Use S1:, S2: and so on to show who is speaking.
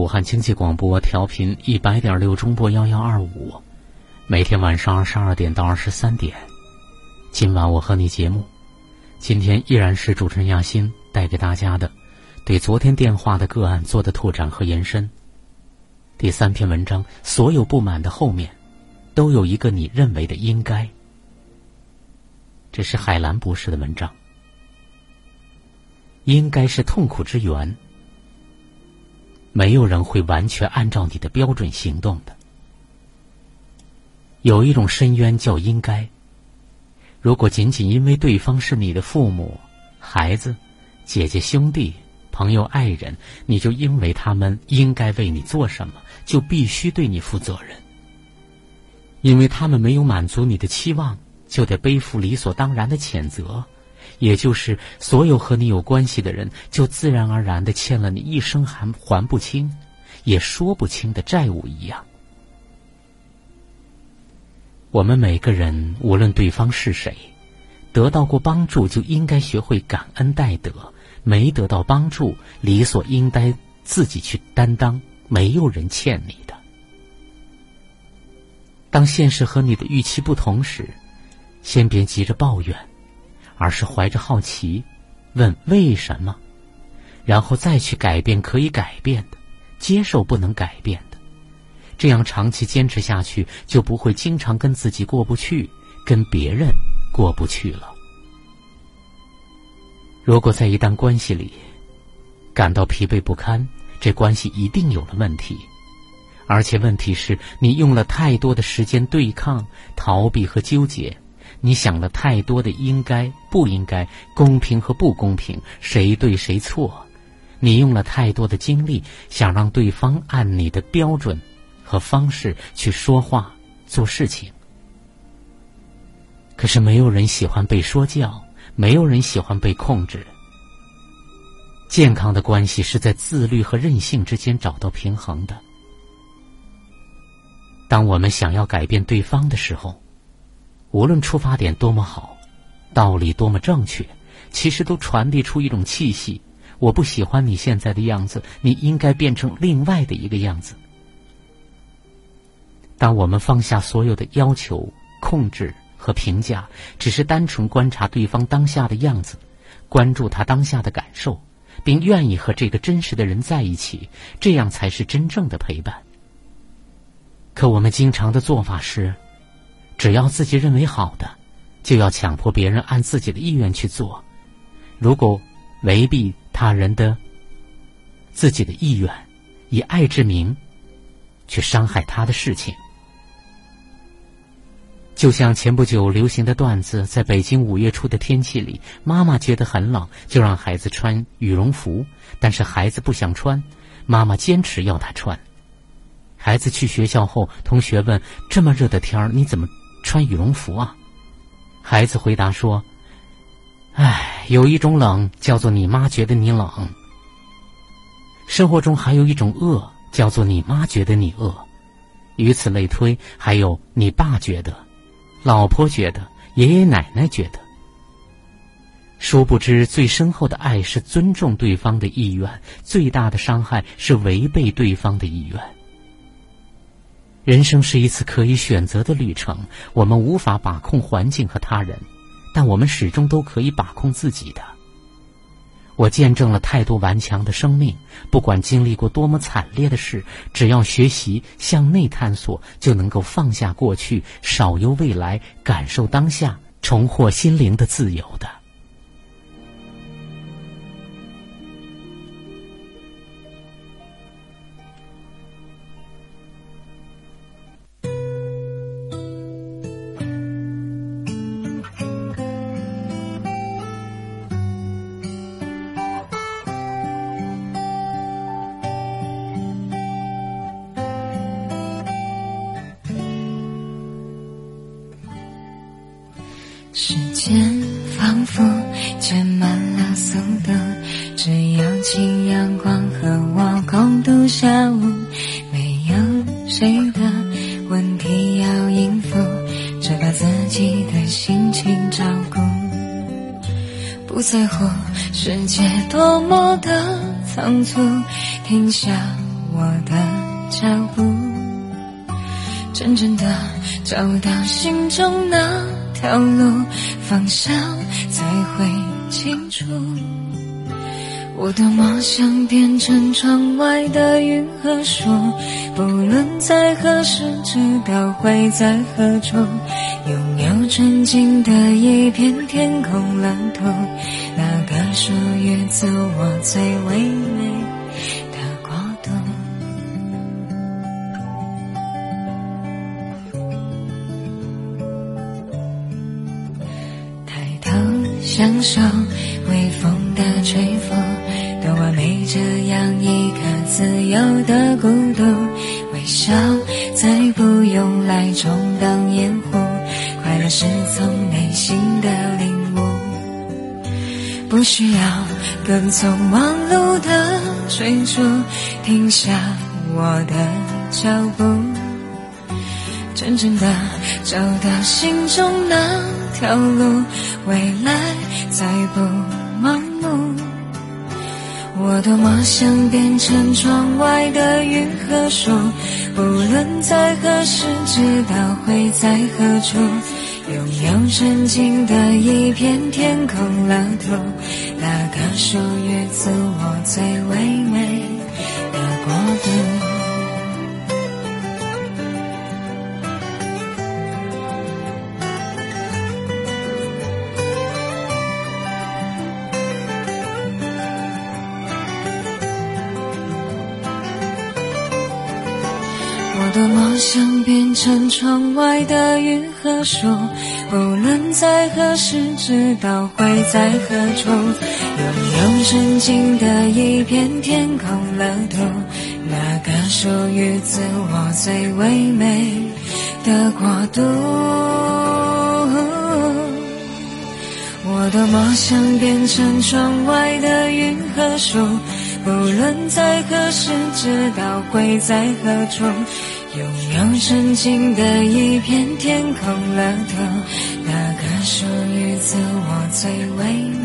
S1: 武汉经济广播调频一百点六中波幺幺二五，每天晚上二十二点到二十三点，今晚我和你节目，今天依然是主持人亚欣带给大家的，对昨天电话的个案做的拓展和延伸。第三篇文章，所有不满的后面，都有一个你认为的应该。这是海兰博士的文章，应该是痛苦之源。没有人会完全按照你的标准行动的。有一种深渊叫应该。如果仅仅因为对方是你的父母、孩子、姐姐、兄弟、朋友、爱人，你就因为他们应该为你做什么，就必须对你负责任。因为他们没有满足你的期望，就得背负理所当然的谴责。也就是所有和你有关系的人，就自然而然的欠了你一生还还不清、也说不清的债务一样。我们每个人，无论对方是谁，得到过帮助就应该学会感恩戴德；没得到帮助，理所应当自己去担当。没有人欠你的。当现实和你的预期不同时，先别急着抱怨。而是怀着好奇，问为什么，然后再去改变可以改变的，接受不能改变的，这样长期坚持下去，就不会经常跟自己过不去，跟别人过不去了。如果在一段关系里感到疲惫不堪，这关系一定有了问题，而且问题是你用了太多的时间对抗、逃避和纠结。你想了太多的应该不应该，公平和不公平，谁对谁错？你用了太多的精力，想让对方按你的标准和方式去说话、做事情。可是没有人喜欢被说教，没有人喜欢被控制。健康的关系是在自律和任性之间找到平衡的。当我们想要改变对方的时候。无论出发点多么好，道理多么正确，其实都传递出一种气息。我不喜欢你现在的样子，你应该变成另外的一个样子。当我们放下所有的要求、控制和评价，只是单纯观察对方当下的样子，关注他当下的感受，并愿意和这个真实的人在一起，这样才是真正的陪伴。可我们经常的做法是。只要自己认为好的，就要强迫别人按自己的意愿去做。如果违背他人的自己的意愿，以爱之名去伤害他的事情，就像前不久流行的段子：在北京五月初的天气里，妈妈觉得很冷，就让孩子穿羽绒服，但是孩子不想穿，妈妈坚持要他穿。孩子去学校后，同学问：“这么热的天儿，你怎么？”穿羽绒服啊！孩子回答说：“哎，有一种冷叫做你妈觉得你冷。生活中还有一种饿叫做你妈觉得你饿，以此类推，还有你爸觉得，老婆觉得，爷爷奶奶觉得。殊不知，最深厚的爱是尊重对方的意愿，最大的伤害是违背对方的意愿。”人生是一次可以选择的旅程，我们无法把控环境和他人，但我们始终都可以把控自己的。我见证了太多顽强的生命，不管经历过多么惨烈的事，只要学习向内探索，就能够放下过去，少忧未来，感受当下，重获心灵的自由的。
S2: 时间仿佛减慢了速度只要请阳光和我共度下午没有谁的问题要应付只把自己的心情照顾不在乎世界多么的仓促停下我的脚步真正的找到心中那条路，方向才会清楚。我多么想变成窗外的云和树，不论在何时，知道会在何处，拥有纯净的一片天空蓝图，那个属于自我最唯美微风的吹拂。多完美，这样一个自由的孤独，微笑再不用来充当掩护，快乐是从内心的领悟，不需要跟从忙碌的追逐，停下我的脚步，真正的找到心中那条路，未来再不盲目。我多么想变成窗外的云和树，不论在何时，知道会在何处，拥有纯净的一片天空蓝图，那个属于自我最唯我多么想变成窗外的云和树，不论在何时，知道会在何处，拥有纯净的一片天空蓝图，那个属于自我最唯美的国度。我多么想变成窗外的云和树，不论在何时，知道会在何处。拥有纯净的一片天空蓝透，那个属于自我最唯美。